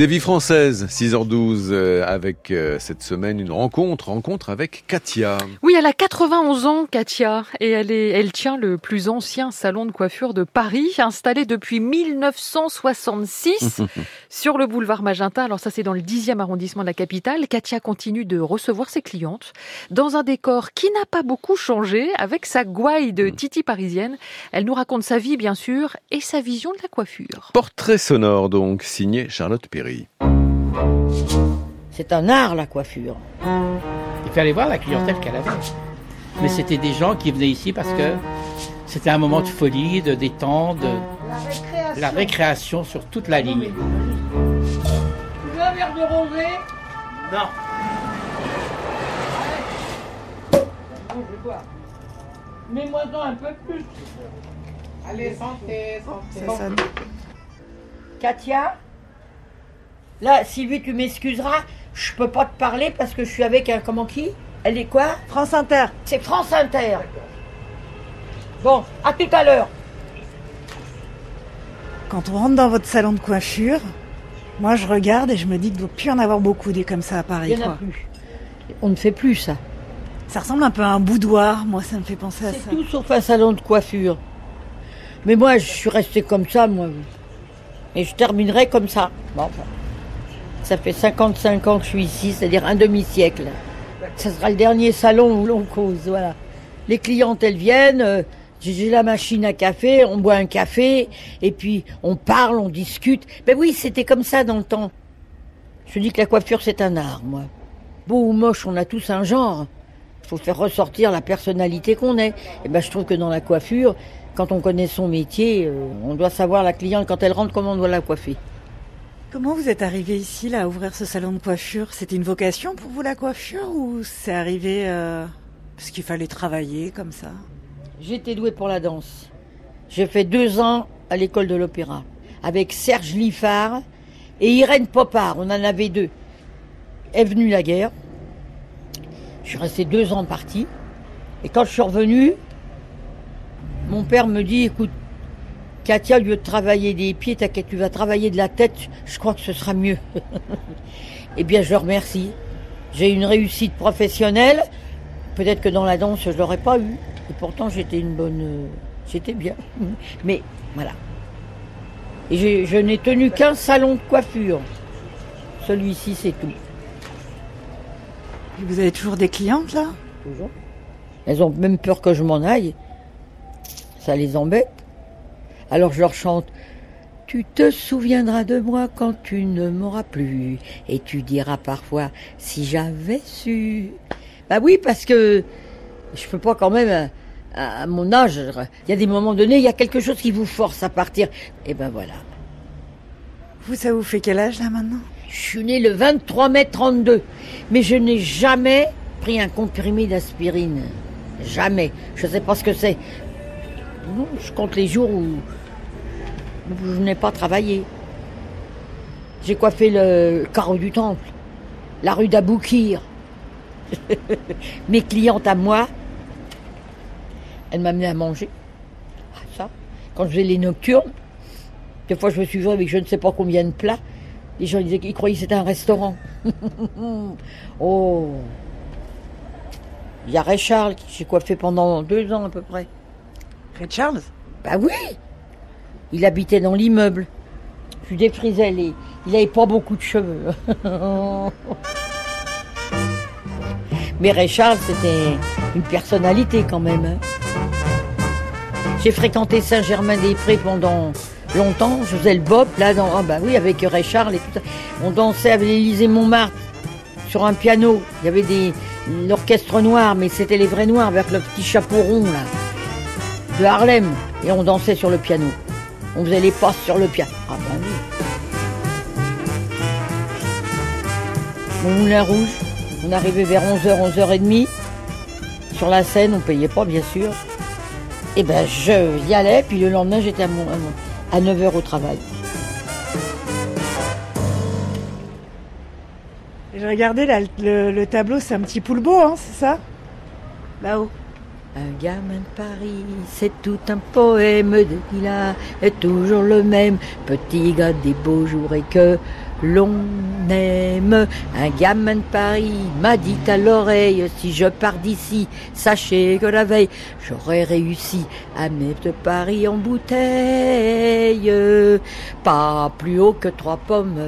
Des vies françaises, 6h12, euh, avec euh, cette semaine une rencontre, rencontre avec Katia. Oui, elle a 91 ans, Katia, et elle, est, elle tient le plus ancien salon de coiffure de Paris, installé depuis 1966 sur le boulevard Magenta. Alors ça, c'est dans le 10e arrondissement de la capitale. Katia continue de recevoir ses clientes dans un décor qui n'a pas beaucoup changé, avec sa gouaille de titi parisienne. Elle nous raconte sa vie, bien sûr, et sa vision de la coiffure. Portrait sonore, donc, signé Charlotte Perry. C'est un art la coiffure. Il fallait voir la clientèle qu'elle avait. Mais c'était des gens qui venaient ici parce que c'était un moment de folie, de détente, de la récréation, sur toute la ligne. Tu veux un verre de rosé Non. Mets-moi-en un peu plus. Allez, santé, santé. Katia? Là, Sylvie, tu m'excuseras, je peux pas te parler parce que je suis avec un. Comment qui? Elle est quoi? France Inter. C'est France Inter. Bon, à tout à l'heure. Quand on rentre dans votre salon de coiffure, moi je regarde et je me dis qu'il ne doit plus en avoir beaucoup des comme ça à Paris. Il n'y en a quoi. plus. On ne fait plus ça. Ça ressemble un peu à un boudoir, moi ça me fait penser à ça. C'est tout sauf un salon de coiffure. Mais moi, je suis restée comme ça, moi. Et je terminerai comme ça. Bon, enfin. Ça fait 55 ans que je suis ici, c'est-à-dire un demi-siècle. Ça sera le dernier salon où l'on cause, voilà. Les clientes, elles viennent, euh, j'ai la machine à café, on boit un café, et puis on parle, on discute. Ben oui, c'était comme ça dans le temps. Je dis que la coiffure, c'est un art, moi. Beau ou moche, on a tous un genre. Il faut faire ressortir la personnalité qu'on est. Et ben, je trouve que dans la coiffure, quand on connaît son métier, euh, on doit savoir la cliente, quand elle rentre, comment on doit la coiffer. Comment vous êtes arrivé ici, là, à ouvrir ce salon de coiffure? C'était une vocation pour vous, la coiffure, ou c'est arrivé euh, parce qu'il fallait travailler comme ça? J'étais douée pour la danse. J'ai fait deux ans à l'école de l'opéra avec Serge Liffard et Irène Popard. On en avait deux. Est venue la guerre. Je suis restée deux ans partie. Et quand je suis revenue, mon père me dit, écoute, Katia, au lieu de travailler des pieds, t'inquiète, tu vas travailler de la tête, je crois que ce sera mieux. eh bien, je le remercie. J'ai une réussite professionnelle. Peut-être que dans la danse, je l'aurais pas eu. Et pourtant, j'étais une bonne. euh, J'étais bien. Mais voilà. Et je n'ai tenu qu'un salon de coiffure. Celui-ci, c'est tout. Et Vous avez toujours des clientes, là? Toujours. Elles ont même peur que je m'en aille. Ça les embête. Alors je leur chante. Tu te souviendras de moi quand tu ne m'auras plus. Et tu diras parfois si j'avais su. Bah oui, parce que je peux pas quand même, à, à mon âge, il y a des moments donnés, il y a quelque chose qui vous force à partir. Et ben voilà. Vous, ça vous fait quel âge, là, maintenant? Je suis né le 23 mai 32, mais je n'ai jamais pris un comprimé d'aspirine. Jamais. Je ne sais pas ce que c'est. Je compte les jours où je n'ai pas travaillé. J'ai coiffé le carreau du temple, la rue d'Aboukir. Mes clientes à moi, elles m'amenaient à manger. Ah, ça. Quand je faisais les nocturnes, des fois je me suis vue avec je ne sais pas combien de plats. Les gens disaient qu'ils croyaient que c'était un restaurant. oh Il y a Ray Charles qui j'ai coiffé pendant deux ans à peu près. Red Charles? Bah oui Il habitait dans l'immeuble. Je défrisais les. Il n'avait pas beaucoup de cheveux. Mais Ray Charles, c'était une personnalité quand même. hein. J'ai fréquenté Saint-Germain-des-Prés pendant longtemps. Je faisais le bop, là, dans, ah bah oui, avec Ray Charles et tout ça. On dansait avec l'Élysée Montmartre sur un piano. Il y avait des l'orchestre noir, mais c'était les vrais noirs avec le petit chapeau rond, là de Harlem et on dansait sur le piano. On faisait les passes sur le piano. Ah ben oui. Mon moulin rouge, on arrivait vers 11h, 11h30. Sur la scène, on payait pas bien sûr. Et ben je y allais, puis le lendemain j'étais à, mon- à mon- à 9h au travail. J'ai regardé, là, le, le tableau, c'est un petit poule beau, hein, c'est ça? Là-haut. Un gamin de Paris, c'est tout un poème de il a est toujours le même petit gars des beaux jours et que l'on aime. Un gamin de Paris m'a dit à l'oreille, si je pars d'ici, sachez que la veille, j'aurais réussi à mettre Paris en bouteille. Pas plus haut que trois pommes.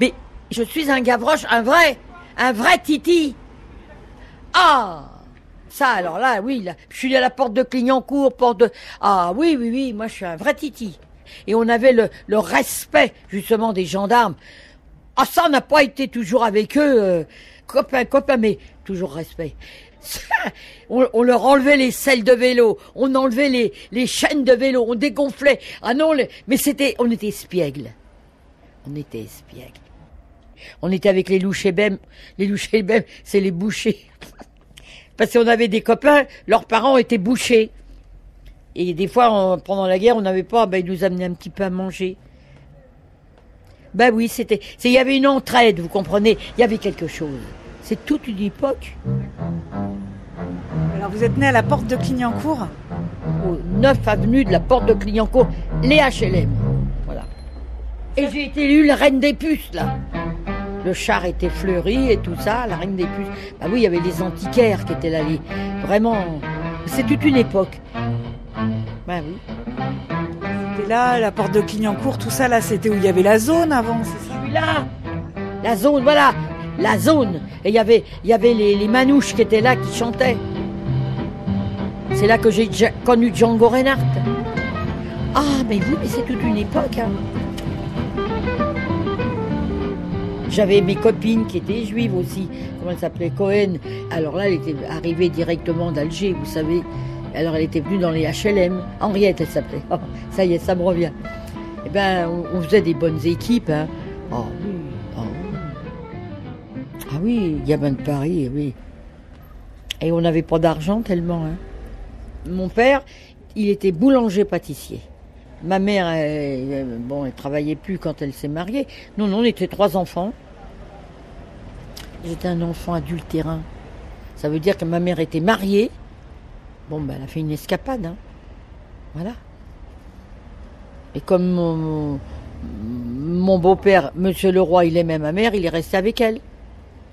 Mais je suis un Gavroche, un vrai, un vrai Titi. Ah alors là, oui, je suis à la porte de Clignancourt, porte de... Ah oui, oui, oui, moi je suis un vrai titi. Et on avait le, respect, justement, des gendarmes. Ah ça, on n'a pas été toujours avec eux, euh, copains, copains, mais toujours respect. On, leur enlevait les selles de vélo, on enlevait les, chaînes de vélo, on dégonflait. Ah non, mais c'était, on était espiègles. On était espiègles. On était avec les louches Les louches c'est les bouchers. Parce qu'on avait des copains, leurs parents étaient bouchés. Et des fois, pendant la guerre, on n'avait pas, ben, ils nous amenaient un petit peu à manger. Ben oui, c'était, il y avait une entraide, vous comprenez, il y avait quelque chose. C'est toute une époque. Alors vous êtes né à la porte de Clignancourt Au 9 avenue de la porte de Clignancourt, les HLM. Voilà. Et j'ai été élue la reine des puces, là le char était fleuri et tout ça, la reine des puces. Bah oui, il y avait les antiquaires qui étaient là. Vraiment, c'est toute une époque. Bah oui. C'était là, la porte de Clignancourt, tout ça, là, c'était où il y avait la zone avant, c'est ça? Là La zone, voilà La zone Et il y avait, il y avait les, manouches qui étaient là, qui chantaient. C'est là que j'ai connu Django Reinhardt. Ah, mais oui, mais c'est toute une époque. Hein. J'avais mes copines qui étaient juives aussi, comment elle s'appelait Cohen. Alors là, elle était arrivée directement d'Alger, vous savez. Alors elle était venue dans les HLM. Henriette, elle s'appelait. Oh, ça y est, ça me revient. Eh ben, on, faisait des bonnes équipes. Hein. Oh, oui. Oh, ah oui, gamin de Paris, oui. Et on n'avait pas d'argent tellement. Hein. Mon père, il était boulanger-pâtissier. Ma mère, elle, bon, elle travaillait plus quand elle s'est mariée. Nous, on était trois enfants. J'étais un enfant adultérin. Ça veut dire que ma mère était mariée. Bon, ben, elle a fait une escapade. Hein. Voilà. Et comme mon, beau-père, Monsieur Leroy, il aimait ma mère, il est resté avec elle.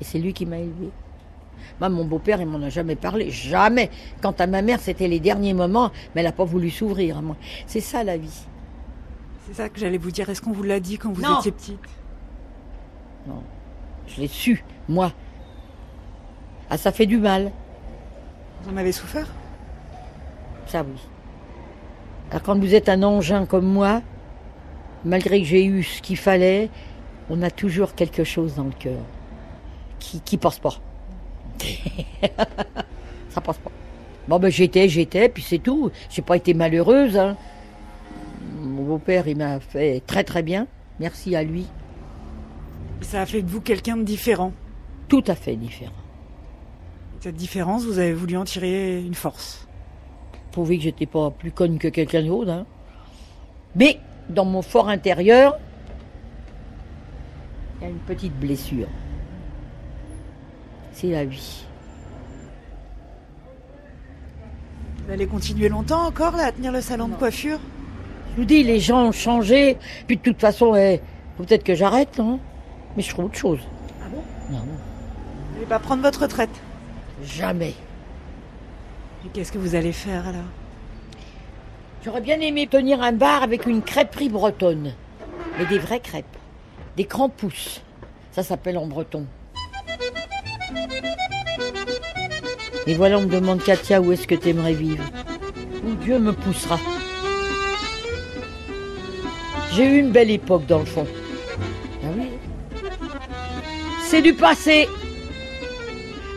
Et c'est lui qui m'a élevé. Moi, mon beau-père, il m'en a jamais parlé. Jamais. Quant à ma mère, c'était les derniers moments, mais elle n'a pas voulu s'ouvrir à moi. C'est ça la vie. C'est ça que j'allais vous dire. Est-ce qu'on vous l'a dit quand vous étiez petite? Non. Je l'ai su, moi. Ah, ça fait du mal. Vous en avez souffert? Ça, oui. Alors, quand vous êtes un engin comme moi, malgré que j'ai eu ce qu'il fallait, on a toujours quelque chose dans le cœur qui, qui passe pas. ça passe pas. Bon, ben j'étais, j'étais, puis c'est tout. J'ai pas été malheureuse. Hein. Mon beau-père, il m'a fait très très bien. Merci à lui. Ça a fait de vous quelqu'un de différent Tout à fait différent. Cette différence, vous avez voulu en tirer une force Prouver que j'étais pas plus conne que quelqu'un d'autre. Hein. Mais dans mon fort intérieur, il y a une petite blessure c'est la vie. Vous allez continuer longtemps encore là, à tenir le salon de coiffure? Je vous dis, les gens ont changé. Puis de toute façon, eh, peut-être que j'arrête, non? Mais je trouve autre chose. Ah bon? Non. Vous n'allez pas prendre votre retraite? Jamais. Et qu'est-ce que vous allez faire alors? J'aurais bien aimé tenir un bar avec une crêperie bretonne. Mais des vraies crêpes. Des grands pousses. Ça s'appelle en breton. Et voilà, on me demande, Katia, où est-ce que tu aimerais vivre? Où Dieu me poussera? J'ai eu une belle époque, dans le fond. Ah oui? C'est du passé.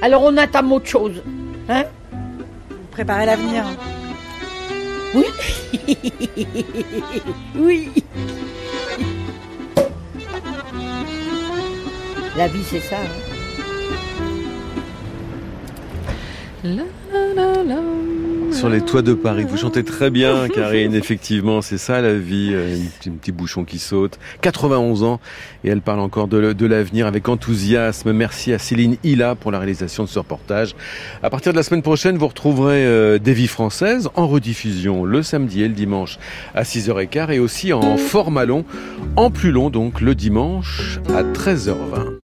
Alors on attend autre chose. Hein? Préparer l'avenir. Oui. oui. La vie, c'est ça. Hein? Sur les toits de Paris. Vous chantez très bien, Karine. Effectivement, c'est ça la vie. Euh, un petit, bouchon qui saute. 91 ans et elle parle encore de, de l'avenir avec enthousiasme. Merci à Céline Hilla pour la réalisation de ce reportage. À partir de la semaine prochaine, vous retrouverez euh, des vies françaises en rediffusion le samedi et le dimanche à 6h15 et aussi en format long, en plus long donc le dimanche à 13h20.